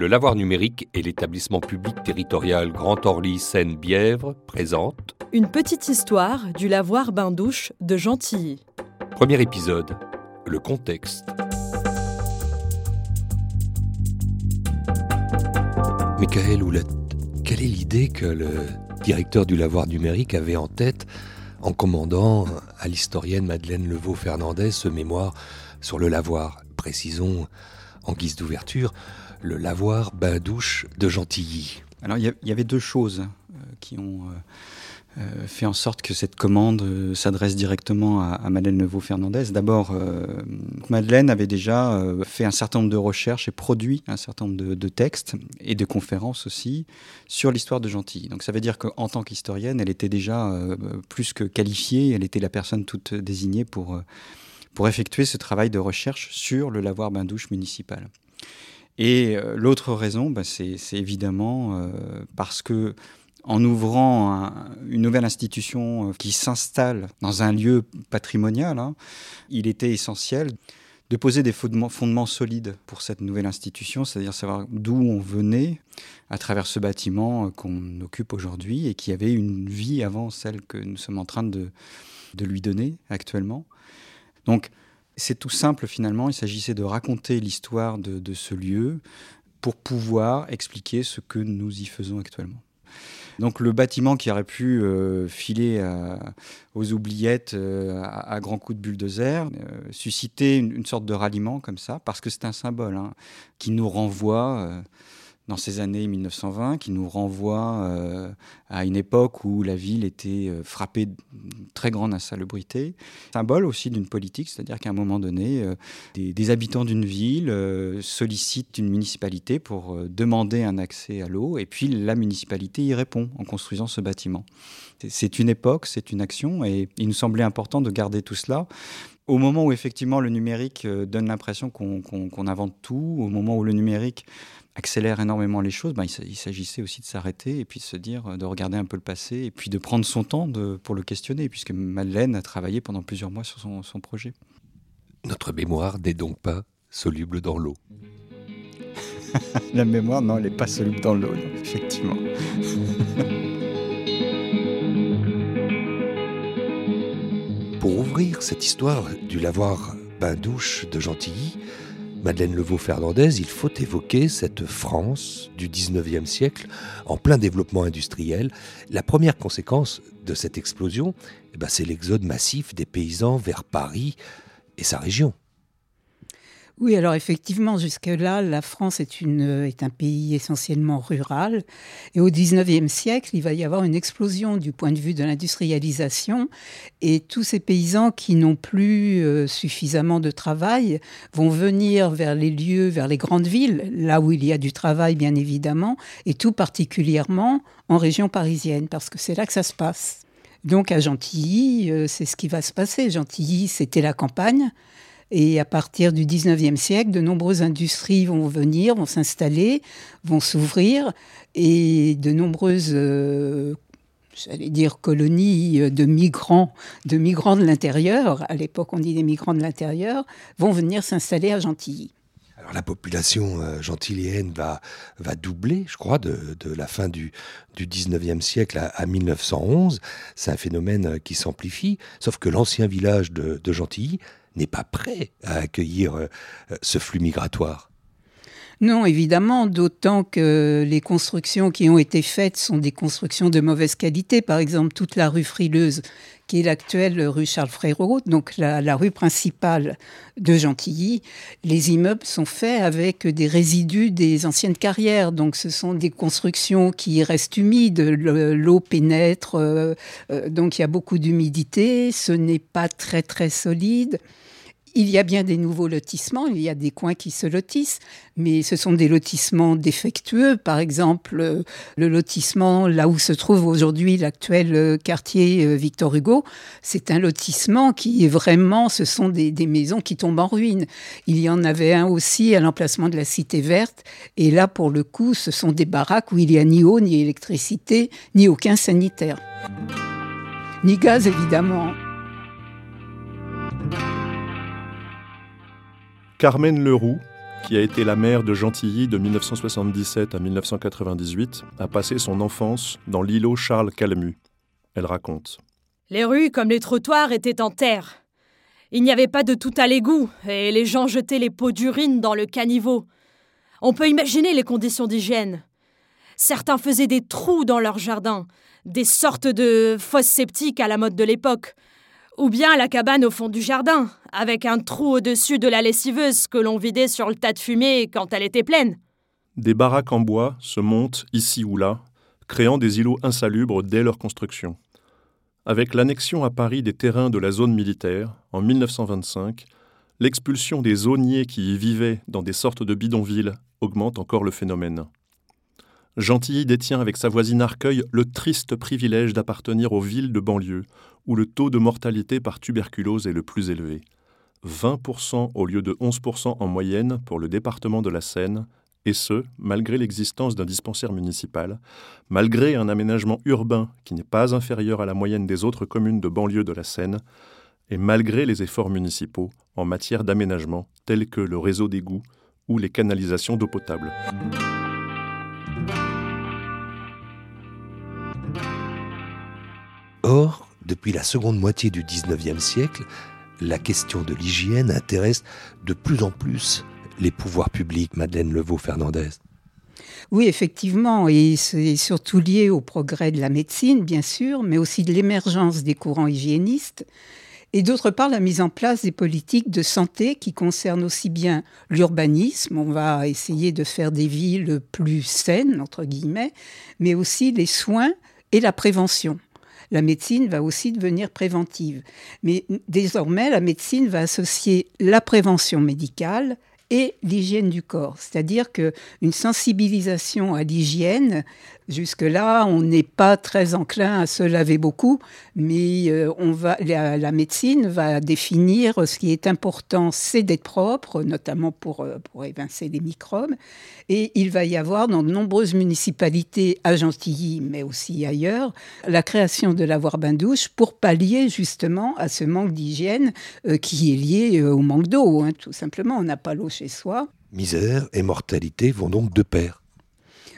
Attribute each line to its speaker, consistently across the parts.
Speaker 1: Le Lavoir numérique et l'établissement public territorial Grand Orly Seine-Bièvre présentent
Speaker 2: Une petite histoire du lavoir bain-douche de Gentilly.
Speaker 1: Premier épisode, le contexte. Michael Houlette, quelle est l'idée que le directeur du lavoir numérique avait en tête en commandant à l'historienne Madeleine Levaux-Fernandez ce mémoire sur le lavoir Précisons, en guise d'ouverture, le lavoir bain-douche de Gentilly.
Speaker 3: Alors il y, avait deux choses euh, qui ont euh, euh, fait en sorte que cette commande s'adresse directement à, Madeleine Levaux-Fernandez. D'abord, Madeleine avait déjà fait un certain nombre de recherches et produit un certain nombre de, textes et de conférences aussi sur l'histoire de Gentilly. Donc ça veut dire qu'en tant qu'historienne, elle était déjà plus que qualifiée, elle était la personne toute désignée pour pour effectuer ce travail de recherche sur le lavoir bain-douche municipal. Et euh, l'autre raison, bah, c'est évidemment euh, parce que en ouvrant une nouvelle institution euh, qui s'installe dans un lieu patrimonial, hein, il était essentiel de poser des fondements, solides pour cette nouvelle institution, c'est-à-dire savoir d'où on venait à travers ce bâtiment qu'on occupe aujourd'hui et qui avait une vie avant celle que nous sommes en train de, de lui donner actuellement. Donc, c'est tout simple finalement, il s'agissait de raconter l'histoire de, ce lieu pour pouvoir expliquer ce que nous y faisons actuellement. Donc le bâtiment qui aurait pu euh, filer aux oubliettes euh, à, grands coups de bulldozer, euh, suscitait une, sorte de ralliement comme ça, parce que c'est un symbole hein, qui nous renvoie dans ces années 1920 qui nous renvoie euh, à une époque où la ville était euh, frappée très grande insalubrité. Symbole aussi d'une politique, c'est-à-dire qu'à un moment donné, euh, des, habitants d'une ville sollicitent une municipalité pour demander un accès à l'eau et puis la municipalité y répond en construisant ce bâtiment. C'est une époque, c'est une action et il nous semblait important de garder tout cela au moment où effectivement le numérique donne l'impression qu'on invente tout, au moment où le numérique accélère énormément les choses, ben, il s'agissait aussi de s'arrêter et puis de se dire, de regarder un peu le passé et puis de prendre son temps de, pour le questionner, puisque Madeleine a travaillé pendant plusieurs mois sur son, son projet.
Speaker 1: Notre mémoire n'est donc pas soluble dans l'eau.
Speaker 3: La mémoire, non, elle n'est pas soluble dans l'eau, effectivement.
Speaker 1: Pour ouvrir cette histoire du lavoir bain-douche de Gentilly, Madeleine Levaux-Fernandez, il faut évoquer cette France du 19e siècle en plein développement industriel. La première conséquence de cette explosion, eh ben, c'est l'exode massif des paysans vers Paris et sa région.
Speaker 4: Oui, alors effectivement, jusque-là, la France est, est un pays essentiellement rural. Et au XIXe siècle, il va y avoir une explosion du point de vue de l'industrialisation. Et tous ces paysans qui n'ont plus euh, suffisamment de travail vont venir vers les lieux, vers les grandes villes, là où il y a du travail, bien évidemment, et tout particulièrement en région parisienne, parce que c'est là que ça se passe. Donc à Gentilly, euh, c'est ce qui va se passer. Gentilly, c'était la campagne. Et à partir du 19e siècle, de nombreuses industries vont venir, vont s'installer, vont s'ouvrir, et de nombreuses, euh, j'allais dire, colonies de migrants, de migrants de l'intérieur, à l'époque on dit des migrants de l'intérieur, vont venir s'installer à Gentilly.
Speaker 1: Alors la population euh, gentillienne va, doubler, je crois, de, la fin du, du 19e siècle à, 1911. C'est un phénomène euh, qui s'amplifie, sauf que l'ancien village de Gentilly n'est pas prêt à accueillir euh, ce flux migratoire.
Speaker 4: Non, évidemment, d'autant que les constructions qui ont été faites sont des constructions de mauvaise qualité. Par exemple, toute la rue Frileuse, qui est l'actuelle rue Charles Fréreau, donc la, la, rue principale de Gentilly, les immeubles sont faits avec des résidus des anciennes carrières. Donc ce sont des constructions qui restent humides, l'eau pénètre, euh, euh, donc il y a beaucoup d'humidité, ce n'est pas très très solide. Il y a bien des nouveaux lotissements, il y a des coins qui se lotissent, mais ce sont des lotissements défectueux. Par exemple, euh, le lotissement là où se trouve aujourd'hui l'actuel euh, quartier euh, Victor Hugo, c'est un lotissement qui est vraiment, ce sont des, maisons qui tombent en ruine. Il y en avait un aussi à l'emplacement de la Cité Verte, et là, pour le coup, ce sont des baraques où il n'y a ni eau, ni électricité, ni aucun sanitaire. Ni gaz, évidemment.
Speaker 5: Carmen Leroux, qui a été la mère de Gentilly de 1977 à 1998, a passé son enfance dans l'îlot Charles Calmu. Elle raconte.
Speaker 2: Les rues, comme les trottoirs, étaient en terre. Il n'y avait pas de tout à l'égout, et les gens jetaient les pots d'urine dans le caniveau. On peut imaginer les conditions d'hygiène. Certains faisaient des trous dans leur jardin, des sortes de fosses sceptiques à la mode de l'époque, ou bien la cabane au fond du jardin, avec un trou au-dessus de la lessiveuse que l'on vidait sur le tas de fumée quand elle était pleine.
Speaker 5: Des baraques en bois se montent ici ou là, créant des îlots insalubres dès leur construction. Avec l'annexion à Paris des terrains de la zone militaire, en 1925, l'expulsion des zoniers qui y vivaient dans des sortes de bidonvilles augmente encore le phénomène. Gentilly détient avec sa voisine Arcueil le triste privilège d'appartenir aux villes de banlieue, où le taux de mortalité par tuberculose est le plus élevé. 20% au lieu de 11% en moyenne pour le département de la Seine, et ce, malgré l'existence d'un dispensaire municipal, malgré un aménagement urbain qui n'est pas inférieur à la moyenne des autres communes de banlieue de la Seine, et malgré les efforts municipaux en matière d'aménagement tels que le réseau d'égouts ou les canalisations d'eau potable.
Speaker 1: Or, depuis la seconde moitié du XIXe siècle, la question de l'hygiène intéresse de plus en plus les pouvoirs publics, Madeleine Levaux-Fernandez.
Speaker 4: Oui, effectivement, et c'est surtout lié au progrès de la médecine, bien sûr, mais aussi de l'émergence des courants hygiénistes, et d'autre part la mise en place des politiques de santé qui concernent aussi bien l'urbanisme, on va essayer de faire des villes plus saines, entre guillemets, mais aussi les soins et la prévention la médecine va aussi devenir préventive. Mais désormais, la médecine va associer la prévention médicale et l'hygiène du corps. C'est-à-dire qu'une sensibilisation à l'hygiène Jusque-là, on n'est pas très enclin à se laver beaucoup, mais euh, on va, la, médecine va définir ce qui est important, c'est d'être propre, notamment pour, euh, pour évincer les microbes. Et il va y avoir dans de nombreuses municipalités, à Gentilly, mais aussi ailleurs, la création de lavoir bain-douche pour pallier justement à ce manque d'hygiène euh, qui est lié au manque d'eau, hein, tout simplement. On n'a pas l'eau chez soi.
Speaker 1: Misère et mortalité vont donc de pair.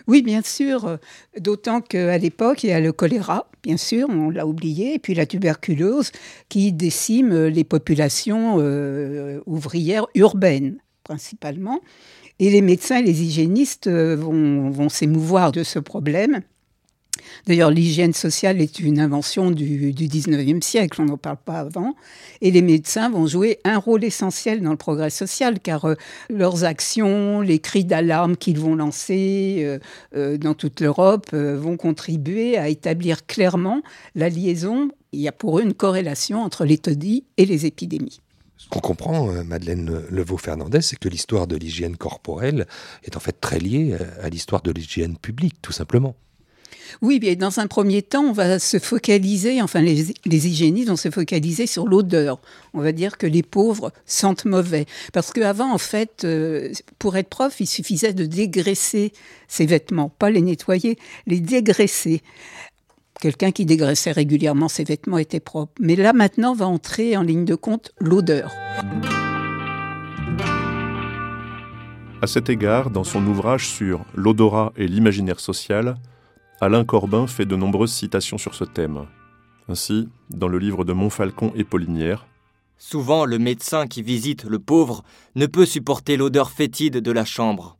Speaker 4: Oui, bien sûr, d'autant qu'à l'époque, il y a le choléra, bien sûr, on l'a oublié, et puis la tuberculose qui décime les populations euh, ouvrières urbaines principalement. Et les médecins et les hygiénistes euh, vont s'émouvoir de ce problème D'ailleurs, l'hygiène sociale est une invention du, du 19e siècle, on n'en parle pas avant. Et les médecins vont jouer un rôle essentiel dans le progrès social, car euh, leurs actions, les cris d'alarme qu'ils vont lancer euh, euh, dans toute l'Europe vont contribuer à établir clairement la liaison. Il y a pour eux une corrélation entre les taudis et les épidémies.
Speaker 1: Ce qu'on comprend, Madeleine Levaux-Fernandez, c'est que l'histoire de l'hygiène corporelle est en fait très liée à l'histoire de l'hygiène publique, tout simplement.
Speaker 4: Oui, bien dans un premier temps, on va se focaliser, enfin les, hygiénistes vont se focaliser sur l'odeur. On va dire que les pauvres sentent mauvais. Parce qu'avant, en fait, euh, pour être prof, il suffisait de dégraisser ses vêtements, pas les nettoyer, les dégraisser. Quelqu'un qui dégraissait régulièrement ses vêtements était propre. Mais là, maintenant, va entrer en ligne de compte l'odeur.
Speaker 5: À cet égard, dans son ouvrage sur l'odorat et l'imaginaire social, Alain Corbin fait de nombreuses citations sur ce thème. Ainsi, dans le livre de Montfalcon et Paulinière,
Speaker 6: Souvent, le médecin qui visite le pauvre ne peut supporter l'odeur fétide de la chambre.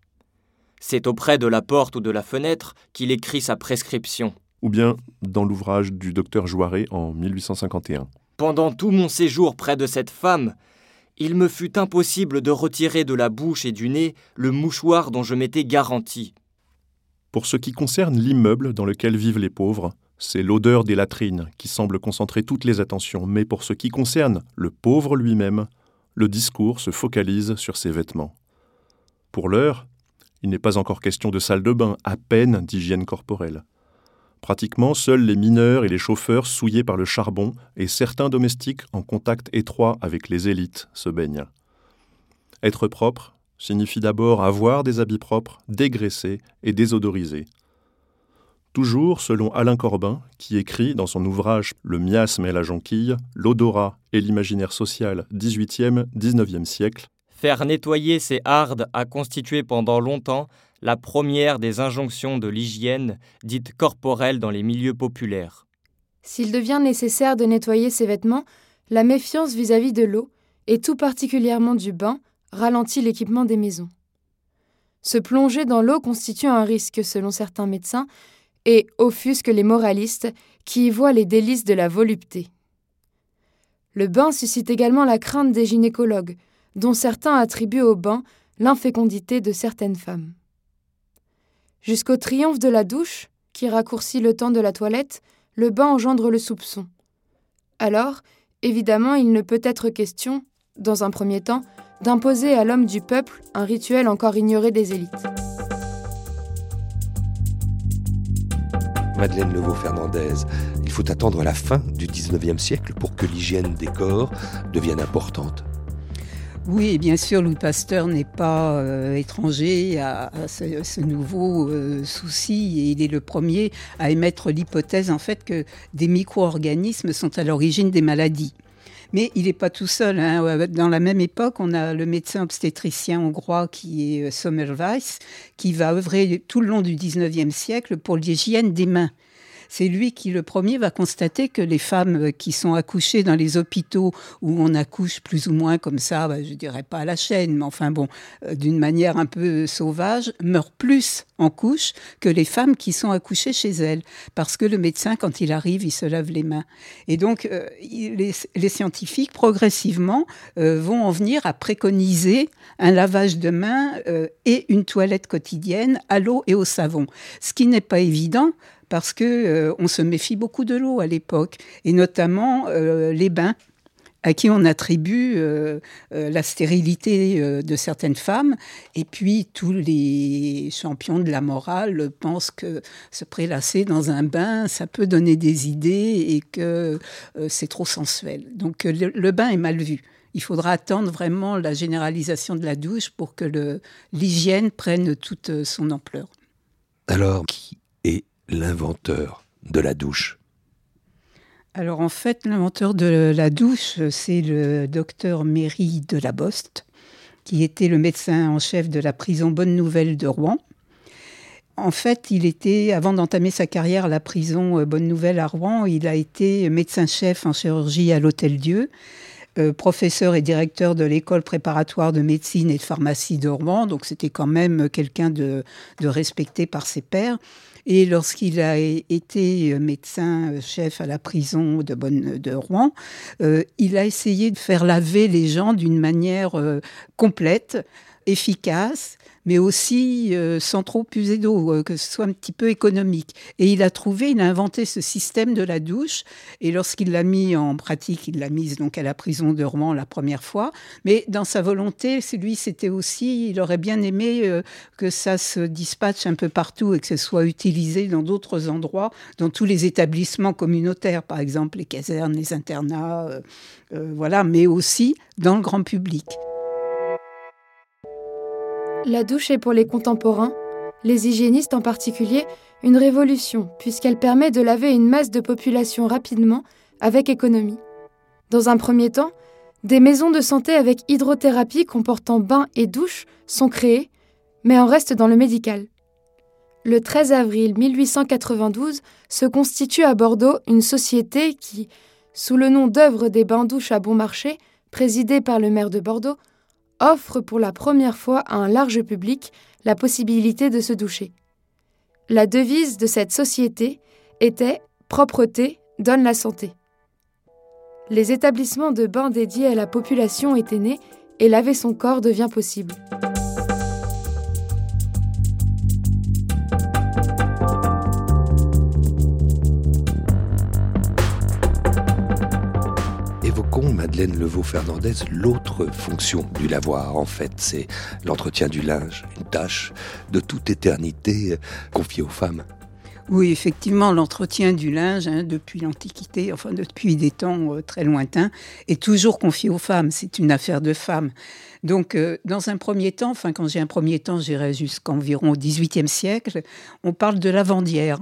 Speaker 6: C'est auprès de la porte ou de la fenêtre qu'il écrit sa prescription.
Speaker 5: Ou bien dans l'ouvrage du docteur Joiret en 1851.
Speaker 6: Pendant tout mon séjour près de cette femme, il me fut impossible de retirer de la bouche et du nez le mouchoir dont je m'étais garanti.
Speaker 5: Pour ce qui concerne l'immeuble dans lequel vivent les pauvres, c'est l'odeur des latrines qui semble concentrer toutes les attentions, mais pour ce qui concerne le pauvre lui-même, le discours se focalise sur ses vêtements. Pour l'heure, il n'est pas encore question de salle de bain, à peine d'hygiène corporelle. Pratiquement seuls les mineurs et les chauffeurs souillés par le charbon et certains domestiques en contact étroit avec les élites se baignent. Être propre, signifie d'abord avoir des habits propres, dégraissés et désodorisés. Toujours selon Alain Corbin, qui écrit dans son ouvrage Le miasme et la jonquille, l'odorat et l'imaginaire social 18e-19e siècle.
Speaker 6: Faire nettoyer ces hardes a constitué pendant longtemps la première des injonctions de l'hygiène dite corporelle dans les milieux populaires.
Speaker 7: S'il devient nécessaire de nettoyer ses vêtements, la méfiance vis-à-vis de l'eau, et tout particulièrement du bain, ralentit l'équipement des maisons. Se plonger dans l'eau constitue un risque selon certains médecins, et offusque les moralistes qui y voient les délices de la volupté. Le bain suscite également la crainte des gynécologues, dont certains attribuent au bain l'infécondité de certaines femmes. Jusqu'au triomphe de la douche, qui raccourcit le temps de la toilette, le bain engendre le soupçon. Alors, évidemment, il ne peut être question, dans un premier temps, d'imposer à l'homme du peuple un rituel encore ignoré des élites.
Speaker 1: Madeleine Levaux-Fernandez, il faut attendre la fin du 19e siècle pour que l'hygiène des corps devienne importante.
Speaker 4: Oui, bien sûr, Louis Pasteur n'est pas euh, étranger à, ce, nouveau euh, souci et il est le premier à émettre l'hypothèse en fait que des micro-organismes sont à l'origine des maladies. Mais il n'est pas tout seul. Hein. Dans la même époque, on a le médecin obstétricien hongrois qui est euh, Sommerweiss, qui va œuvrer tout le long du 19e siècle pour l'hygiène des mains c'est lui qui, le premier, va constater que les femmes qui sont accouchées dans les hôpitaux où on accouche plus ou moins comme ça, bah, je dirais pas à la chaîne, mais enfin bon, euh, d'une manière un peu sauvage, meurent plus en couche que les femmes qui sont accouchées chez elles. Parce que le médecin, quand il arrive, il se lave les mains. Et donc, euh, les, scientifiques, progressivement, euh, vont en venir à préconiser un lavage de mains et une toilette quotidienne à l'eau et au savon. Ce qui n'est pas évident parce que euh, on se méfie beaucoup de l'eau à l'époque, et notamment euh, les bains à qui on attribue euh, la stérilité de certaines femmes. Et puis tous les champions de la morale pensent que se prélasser dans un bain, ça peut donner des idées et que c'est trop sensuel. Donc le, bain est mal vu. Il faudra attendre vraiment la généralisation de la douche pour que l'hygiène prenne toute son ampleur.
Speaker 1: Alors, qui l'inventeur de la douche
Speaker 4: Alors en fait, l'inventeur de la douche, c'est le docteur Méry de la Boste, qui était le médecin en chef de la prison Bonne Nouvelle de Rouen. En fait, il était, avant d'entamer sa carrière à la prison euh, Bonne Nouvelle à Rouen, il a été médecin-chef en chirurgie à l'Hôtel Dieu, euh, professeur et directeur de l'école préparatoire de médecine et de pharmacie de Rouen, donc c'était quand même quelqu'un de, de respecté par ses pairs. Et lorsqu'il a été médecin-chef à la prison de, de Rouen, euh, il a essayé de faire laver les gens d'une manière euh, complète, efficace, mais aussi euh, sans trop puiser d'eau, euh, que ce soit un petit peu économique. Et il a trouvé, il a inventé ce système de la douche, et lorsqu'il l'a mis en pratique, il l'a mise donc à la prison de Rouen la première fois, mais dans sa volonté, lui, c'était aussi, il aurait bien aimé euh, que ça se dispatche un peu partout et que ce soit utilisé dans d'autres endroits, dans tous les établissements communautaires, par exemple les casernes, les internats, voilà, mais aussi dans le grand public.
Speaker 7: La douche est pour les contemporains, les hygiénistes en particulier, une révolution puisqu'elle permet de laver une masse de population rapidement, avec économie. Dans un premier temps, des maisons de santé avec hydrothérapie comportant bain et douche sont créées, mais en restent dans le médical. Le 13 avril 1892 se constitue à Bordeaux une société qui, sous le nom d'œuvre des bains-douches à bon marché, présidée par le maire de Bordeaux, offre pour la première fois à un large public la possibilité de se doucher. La devise de cette société était Propreté donne la santé. Les établissements de bains dédiés à la population étaient nés et laver son corps devient possible.
Speaker 1: Madeleine Levaux-Fernandez, l'autre fonction du lavoir, en fait, c'est l'entretien du linge, une tâche de toute éternité confiée aux femmes.
Speaker 4: Oui, effectivement, l'entretien du linge, hein, depuis l'Antiquité, enfin depuis des temps euh, très lointains, est toujours confié aux femmes. C'est une affaire de femmes. Donc, euh, dans un premier temps, enfin, quand j'ai un premier temps, j'irai jusqu'environ au XVIIIe siècle, on parle de lavandière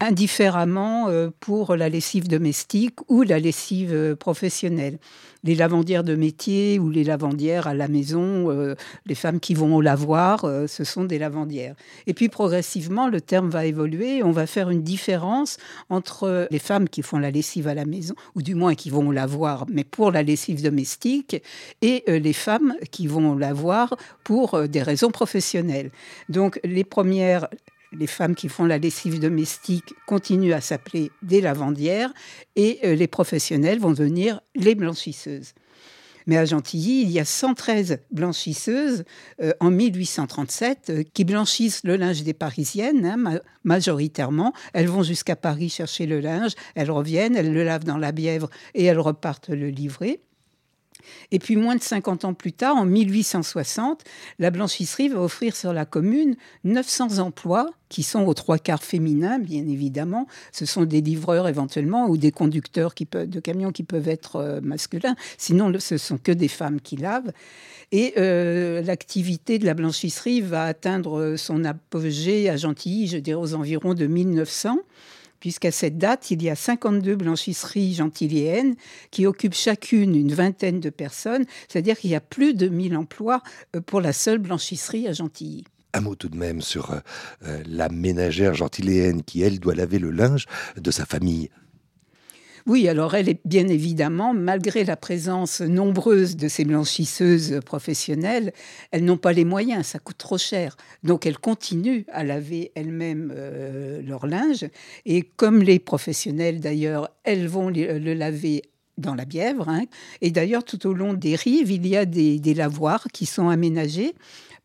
Speaker 4: indifféremment euh, pour la lessive domestique ou la lessive euh, professionnelle. Les lavandières de métier ou les lavandières à la maison, euh, les femmes qui vont au lavoir, ce sont des lavandières. Et puis progressivement, le terme va évoluer. On va faire une différence entre les femmes qui font la lessive à la maison, ou du moins qui vont au lavoir, mais pour la lessive domestique, et les femmes qui vont au lavoir pour des raisons professionnelles. Donc les premières les femmes qui font la lessive domestique continuent à s'appeler des lavandières et euh, les professionnels vont devenir les blanchisseuses. Mais à Gentilly, il y a 113 blanchisseuses euh, en 1837 euh, qui blanchissent le linge des Parisiennes, hein, majoritairement. Elles vont jusqu'à Paris chercher le linge, elles reviennent, elles le lavent dans la Bièvre et elles repartent le livrer. Et puis moins de 50 ans plus tard, en 1860, la blanchisserie va offrir sur la commune 900 emplois qui sont aux trois quarts féminins, bien évidemment. Ce sont des livreurs éventuellement ou des conducteurs de camions qui peuvent être euh, masculins. Sinon, ce sont que des femmes qui lavent. Et euh, l'activité de la blanchisserie va atteindre son apogée à Gentilly, je dirais aux environs de 1900 puisqu'à cette date, il y a 52 blanchisseries gentilléennes qui occupent chacune une vingtaine de personnes, c'est-à-dire qu'il y a plus de 1000 emplois euh, pour la seule blanchisserie à Gentilly.
Speaker 1: Un mot tout de même sur euh, euh, la ménagère gentilléenne qui, elle, doit laver le linge de sa famille.
Speaker 4: Oui, alors elle est bien évidemment, malgré la présence nombreuse de ces blanchisseuses professionnelles, elles n'ont pas les moyens, ça coûte trop cher. Donc elles continuent à laver elles-mêmes euh, leur linge. Et comme les professionnels d'ailleurs, elles vont le laver dans la Bièvre. Hein. Et d'ailleurs, tout au long des rives, il y a des lavoirs qui sont aménagés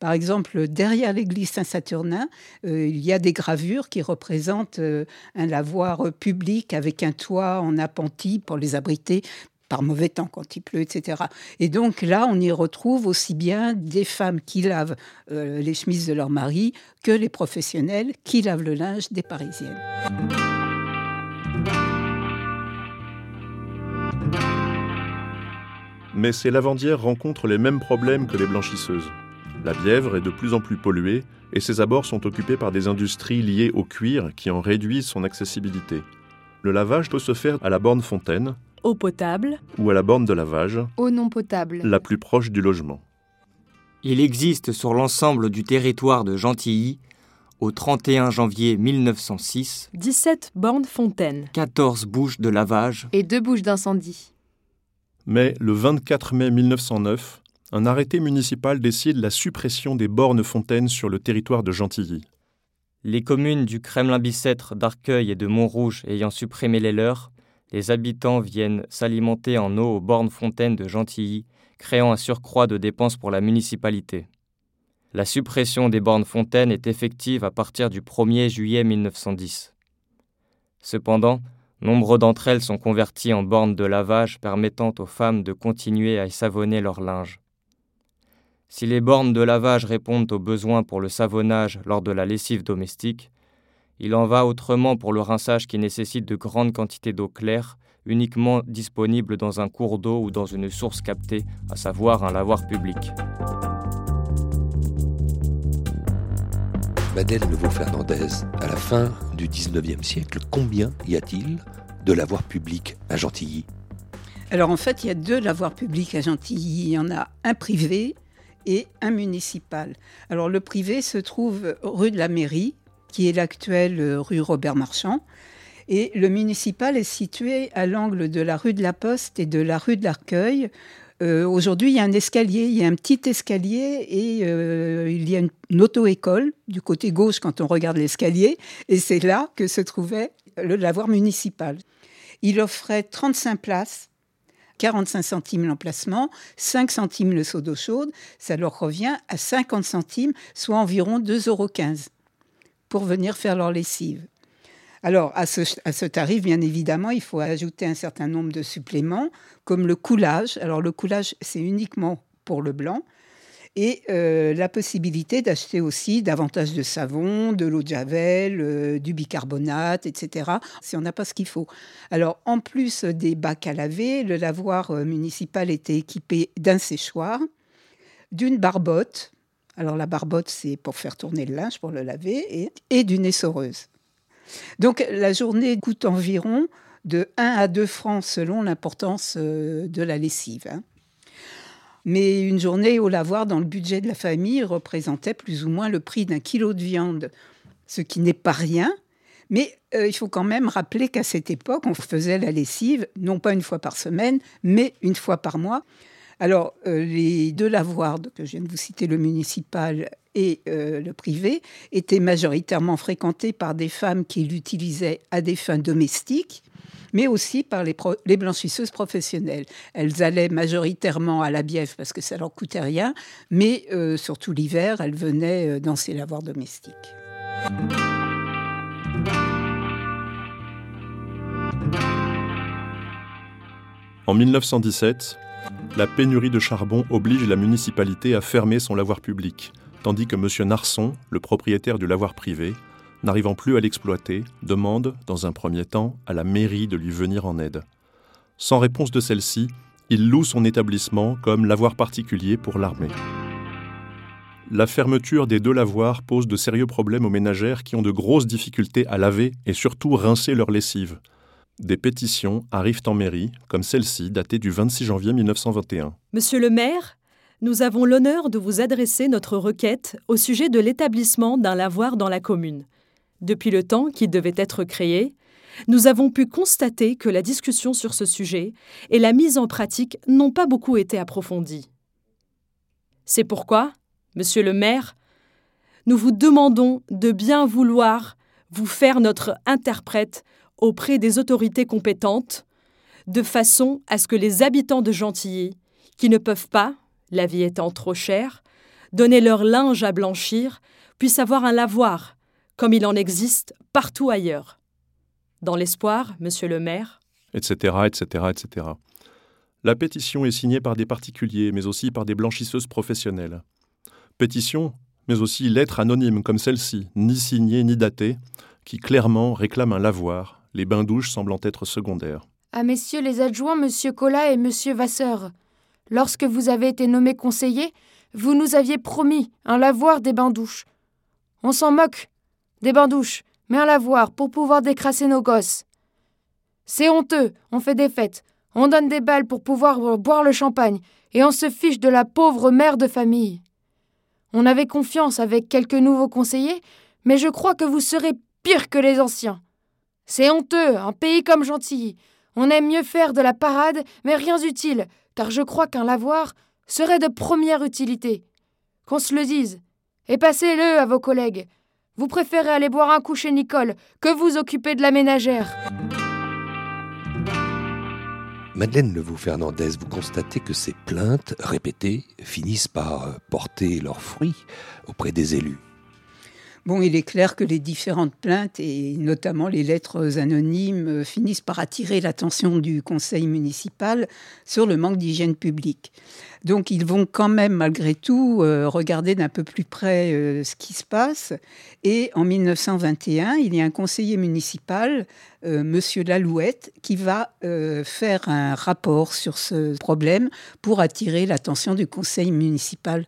Speaker 4: par exemple, derrière l'église Saint-Saturnin, euh, il y a des gravures qui représentent euh, un lavoir public avec un toit en appentis pour les abriter par mauvais temps quand il pleut, etc. Et donc là, on y retrouve aussi bien des femmes qui lavent euh, les chemises de leur mari que les professionnels qui lavent le linge des Parisiennes.
Speaker 5: Mais ces lavandières rencontrent les mêmes problèmes que les blanchisseuses. La Bièvre est de plus en plus polluée et ses abords sont occupés par des industries liées au cuir qui en réduisent son accessibilité. Le lavage peut se faire à la borne fontaine,
Speaker 2: eau potable
Speaker 5: ou à la borne de lavage,
Speaker 7: eau non potable,
Speaker 5: la plus proche du logement.
Speaker 6: Il existe sur l'ensemble du territoire de Gentilly, au 31 janvier 1906,
Speaker 2: 17 bornes fontaines,
Speaker 6: 14 bouches de lavage
Speaker 7: et 2 bouches d'incendie.
Speaker 5: Mais le 24 mai 1909, un arrêté municipal décide la suppression des bornes fontaines sur le territoire de Gentilly.
Speaker 6: Les communes du Kremlin-Bicêtre, d'Arcueil et de Montrouge ayant supprimé les leurs, les habitants viennent s'alimenter en eau aux bornes fontaines de Gentilly, créant un surcroît de dépenses pour la municipalité. La suppression des bornes fontaines est effective à partir du 1er juillet 1910. Cependant, nombre d'entre elles sont converties en bornes de lavage permettant aux femmes de continuer à y savonner leur linge. Si les bornes de lavage répondent aux besoins pour le savonnage lors de la lessive domestique, il en va autrement pour le rinçage qui nécessite de grandes quantités d'eau claire, uniquement disponible dans un cours d'eau ou dans une source captée, à savoir un lavoir public.
Speaker 1: Madeleine Levaux-Fernandez, à la fin du 19e siècle, combien y a-t-il de lavoirs publics à Gentilly?
Speaker 4: Alors en fait, il y a deux lavoirs publics à Gentilly. Il y en a un privé et un municipal. Alors le privé se trouve rue de la Mairie, qui est l'actuelle euh, rue Robert Marchand, et le municipal est situé à l'angle de la rue de la Poste et de la rue de l'Arcueil. Euh, aujourd'hui, il y a un escalier, il y a un petit escalier et euh, il y a une auto-école du côté gauche quand on regarde l'escalier, et c'est là que se trouvait le lavoir municipal. Il offrait 35 places 45 centimes l'emplacement, 5 centimes le seau d'eau chaude, ça leur revient à 50 centimes, soit environ 2,15 euros pour venir faire leur lessive. Alors, à ce, à ce, tarif, bien évidemment, il faut ajouter un certain nombre de suppléments, comme le coulage. Alors, le coulage, c'est uniquement pour le blanc et euh, la possibilité d'acheter aussi davantage de savon, de l'eau de javel, euh, du bicarbonate, etc., si on n'a pas ce qu'il faut. Alors, en plus des bacs à laver, le lavoir euh, municipal était équipé d'un séchoir, d'une barbotte, alors la barbotte, c'est pour faire tourner le linge, pour le laver, et, d'une essoreuse. Donc la journée coûte environ de 1 à 2 francs selon l'importance de la lessive. Hein. Mais une journée au lavoir dans le budget de la famille représentait plus ou moins le prix d'un kilo de viande, ce qui n'est pas rien. Mais euh, il faut quand même rappeler qu'à cette époque, on faisait la lessive non pas une fois par semaine, mais une fois par mois. Alors, euh, les deux lavoirs, que je viens de vous citer, le municipal et euh, le privé, étaient majoritairement fréquentés par des femmes qui l'utilisaient à des fins domestiques, mais aussi par les, blanchisseuses professionnelles. Elles allaient majoritairement à la Bièvre parce que ça leur coûtait rien, mais euh, surtout l'hiver, elles venaient dans ces lavoirs domestiques.
Speaker 5: En 1917, la pénurie de charbon oblige la municipalité à fermer son lavoir public, tandis que M. Narson, le propriétaire du lavoir privé, n'arrivant plus à l'exploiter, demande, dans un premier temps, à la mairie de lui venir en aide. Sans réponse de celle-ci, il loue son établissement comme lavoir particulier pour l'armée. La fermeture des deux lavoirs pose de sérieux problèmes aux ménagères qui ont de grosses difficultés à laver et surtout rincer leur lessive. Des pétitions arrivent en mairie, comme celle-ci, datée du 26 janvier 1921.
Speaker 2: Monsieur le maire, nous avons l'honneur de vous adresser notre requête au sujet de l'établissement d'un lavoir dans la commune. Depuis le temps qu'il devait être créé, nous avons pu constater que la discussion sur ce sujet et la mise en pratique n'ont pas beaucoup été approfondies. C'est pourquoi, monsieur le maire, nous vous demandons de bien vouloir vous faire notre interprète auprès des autorités compétentes, de façon à ce que les habitants de Gentilly, qui ne peuvent pas, la vie étant trop chère, donner leur linge à blanchir, puissent avoir un lavoir, comme il en existe partout ailleurs. Dans l'espoir, monsieur le maire.
Speaker 5: Etc., etc., etc. La pétition est signée par des particuliers, mais aussi par des blanchisseuses professionnelles. Pétition, mais aussi lettre anonyme comme celle-ci, ni signée ni datée, qui clairement réclame un lavoir, les bains-douches semblant être secondaires.
Speaker 7: À messieurs les adjoints, monsieur Collat et monsieur Vasseur, lorsque vous avez été nommé conseiller, vous nous aviez promis un lavoir des bains-douches. On s'en moque des bains-douches, mais un lavoir pour pouvoir décrasser nos gosses. C'est honteux, on fait des fêtes, on donne des balles pour pouvoir boire le champagne, et on se fiche de la pauvre mère de famille. On avait confiance avec quelques nouveaux conseillers, mais je crois que vous serez pire que les anciens. C'est honteux, un pays comme Gentilly. On aime mieux faire de la parade, mais rien d'utile, car je crois qu'un lavoir serait de première utilité. Qu'on se le dise. Et passez-le à vos collègues. Vous préférez aller boire un coup chez Nicole que vous occuper de la ménagère.
Speaker 1: Madeleine Levaux-Fernandez, vous constatez que ces plaintes répétées finissent par porter leurs fruits auprès des élus.
Speaker 4: Bon, il est clair que les différentes plaintes, et notamment les lettres anonymes, euh, finissent par attirer l'attention du conseil municipal sur le manque d'hygiène publique. Donc ils vont quand même, malgré tout, euh, regarder d'un peu plus près euh, ce qui se passe. Et en 1921, il y a un conseiller municipal, Monsieur Lalouette, qui va faire un rapport sur ce problème pour attirer l'attention du conseil municipal.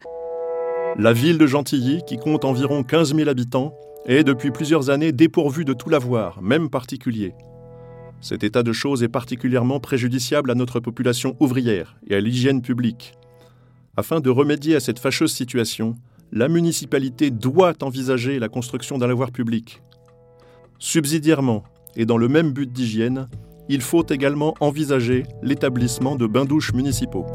Speaker 5: La ville de Gentilly, qui compte environ 15 000 habitants, est depuis plusieurs années dépourvue de tout lavoir, même particulier. Cet état de choses est particulièrement préjudiciable à notre population ouvrière et à l'hygiène publique. Afin de remédier à cette fâcheuse situation, la municipalité doit envisager la construction d'un lavoir public. Subsidiairement, et dans le même but d'hygiène, il faut également envisager l'établissement de bains-douches municipaux.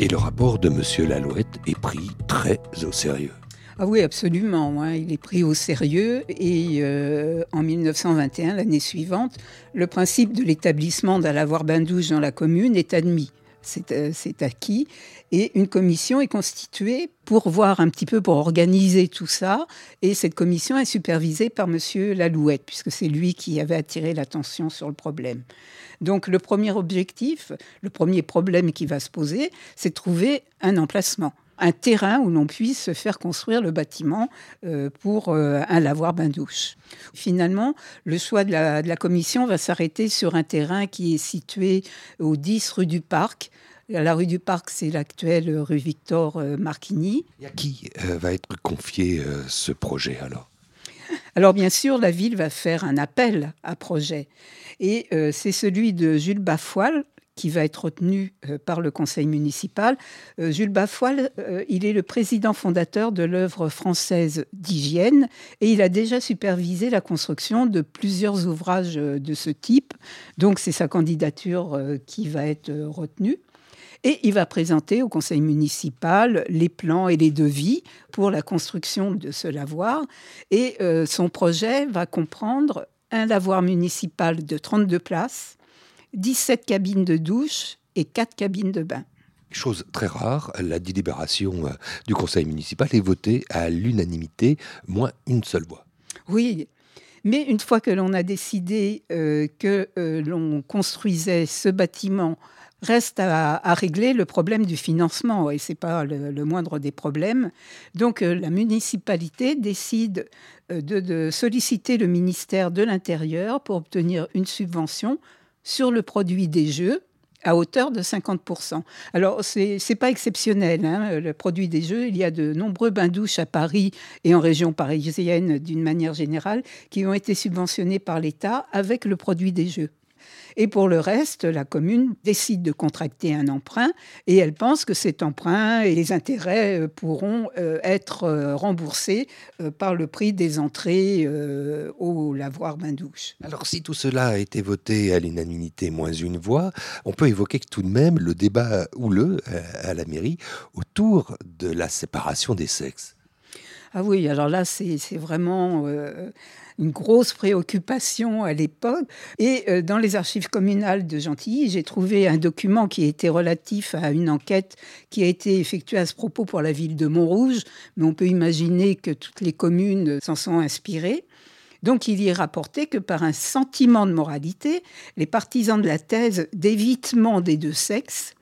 Speaker 1: Et le rapport de M. Lalouette est pris très au sérieux.
Speaker 4: Ah oui, absolument. Hein. Il est pris au sérieux et euh, en 1921, l'année suivante, le principe de l'établissement d'un lavoir bain-douche dans la commune est admis. Euh, c'est acquis. Et une commission est constituée pour voir un petit peu, pour organiser tout ça. Et cette commission est supervisée par M. Lalouette, puisque c'est lui qui avait attiré l'attention sur le problème. Donc le premier objectif, le premier problème qui va se poser, c'est de trouver un emplacement un terrain où l'on puisse faire construire le bâtiment euh, pour euh, un lavoir bain-douche. Finalement, le choix de la, commission va s'arrêter sur un terrain qui est situé au 10 rue du Parc, La rue du Parc, c'est l'actuelle rue Victor euh, Marquigny.
Speaker 1: Et à qui euh, va être confié euh, ce projet alors?
Speaker 4: Alors bien sûr, la ville va faire un appel à projet. Et c'est celui de Jules Bafoil, qui va être retenu par le conseil municipal. Jules Bafoil, il est le président fondateur de l'œuvre française d'hygiène et il a déjà supervisé la construction de plusieurs ouvrages de ce type. Donc c'est sa candidature qui va être retenue. Et il va présenter au conseil municipal les plans et les devis pour la construction de ce lavoir. Et euh, son projet va comprendre un lavoir municipal de 32 places, 17 cabines de douche et 4 cabines de bain.
Speaker 1: Chose très rare, la délibération euh, du conseil municipal est votée à l'unanimité, moins une seule voix.
Speaker 4: Oui, mais une fois que l'on a décidé euh, que l'on construisait ce bâtiment Reste à, régler le problème du financement, et ce n'est pas le, moindre des problèmes. Donc euh, la municipalité décide euh, de, solliciter le ministère de l'Intérieur pour obtenir une subvention sur le produit des jeux à hauteur de 50%. Alors, ce n'est pas exceptionnel, hein, le produit des jeux. Il y a de nombreux bains-douches à Paris et en région parisienne d'une manière générale qui ont été subventionnés par l'État avec le produit des jeux. Et pour le reste, la commune décide de contracter un emprunt et elle pense que cet emprunt et les intérêts euh, pourront euh, être euh, remboursés par le prix des entrées au lavoir bain-douche.
Speaker 1: Alors si tout cela a été voté à l'unanimité moins une voix, on peut évoquer tout de même le débat houleux à la mairie autour de la séparation des sexes.
Speaker 4: Ah oui, alors là, c'est vraiment une grosse préoccupation à l'époque. Et euh, dans les archives communales de Gentilly, j'ai trouvé un document qui était relatif à une enquête qui a été effectuée à ce propos pour la ville de Montrouge, mais on peut imaginer que toutes les communes s'en sont inspirées. Donc il y est rapporté que par un sentiment de moralité, les partisans de la thèse d'évitement des deux sexes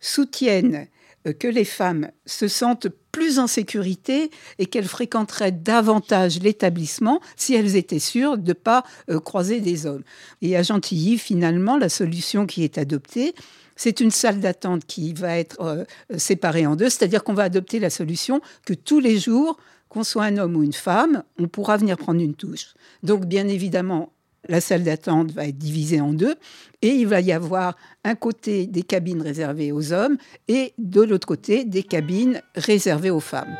Speaker 4: soutiennent que les femmes se sentent plus en sécurité et qu'elles fréquenteraient davantage l'établissement si elles étaient sûres de ne pas euh, croiser des hommes. Et à Gentilly, finalement, la solution qui est adoptée, c'est une salle d'attente qui va être euh, séparée en deux, c'est-à-dire qu'on va adopter la solution que tous les jours, qu'on soit un homme ou une femme, on pourra venir prendre une touche. Donc, bien évidemment, la salle d'attente va être divisée en deux et il va y avoir un côté des cabines réservées aux hommes et de l'autre côté des cabines réservées aux femmes.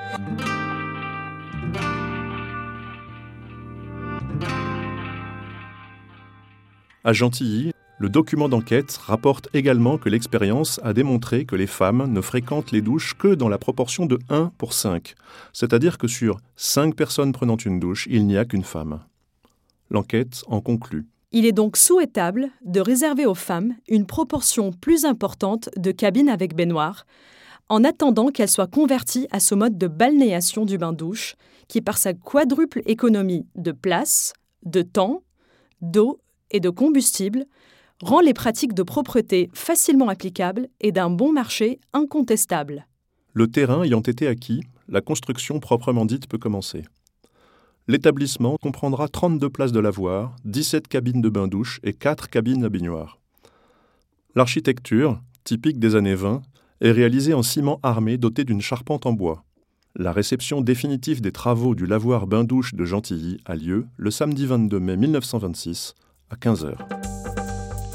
Speaker 5: À Gentilly, le document d'enquête rapporte également que l'expérience a démontré que les femmes ne fréquentent les douches que dans la proportion de 1 pour 5, c'est-à-dire que sur 5 personnes prenant une douche, il n'y a qu'une femme. L'enquête en conclut.
Speaker 2: Il est donc souhaitable de réserver aux femmes une proportion plus importante de cabines avec baignoire, en attendant qu'elles soient converties à ce mode de balnéation du bain-douche, qui par sa quadruple économie de place, de temps, d'eau et de combustible, rend les pratiques de propreté facilement applicables et d'un bon marché incontestable.
Speaker 5: Le terrain ayant été acquis, la construction proprement dite peut commencer. L'établissement comprendra 32 places de lavoir, 17 cabines de bain-douche et 4 cabines à baignoire. L'architecture, typique des années 20, est réalisée en ciment armé doté d'une charpente en bois. La réception définitive des travaux du lavoir bain-douche de Gentilly a lieu le samedi 22 mai 1926 à 15h.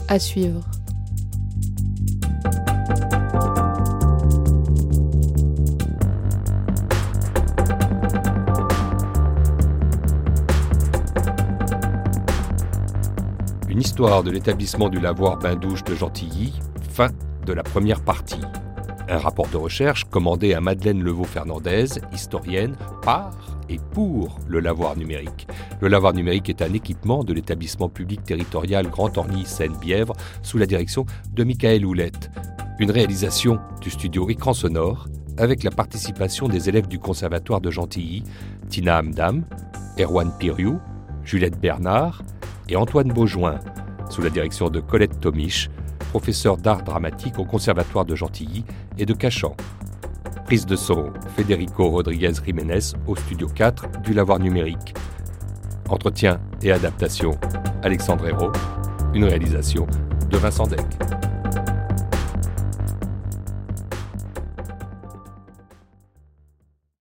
Speaker 7: À suivre.
Speaker 1: Une histoire de l'établissement du lavoir bain-douche de Gentilly, fin de la première partie. Un rapport de recherche commandé à Madeleine Levaux-Fernandez, historienne, par et pour le lavoir numérique. Le lavoir numérique est un équipement de l'établissement public territorial Grand Orny Seine-Bièvre sous la direction de Michael Houlette. Une réalisation du studio Écran Sonore avec la participation des élèves du Conservatoire de Gentilly, Tina Amdam, Erwan Piriou, Juliette Bernard, et Antoine Beaujoin, sous la direction de Colette Tomiche, professeur d'art dramatique au Conservatoire de Gentilly et de Cachan. Prise de son Federico Rodriguez Jiménez au studio 4 du Lavoir numérique. Entretien et adaptation Alexandre Hérault. Une réalisation de Vincent Deck.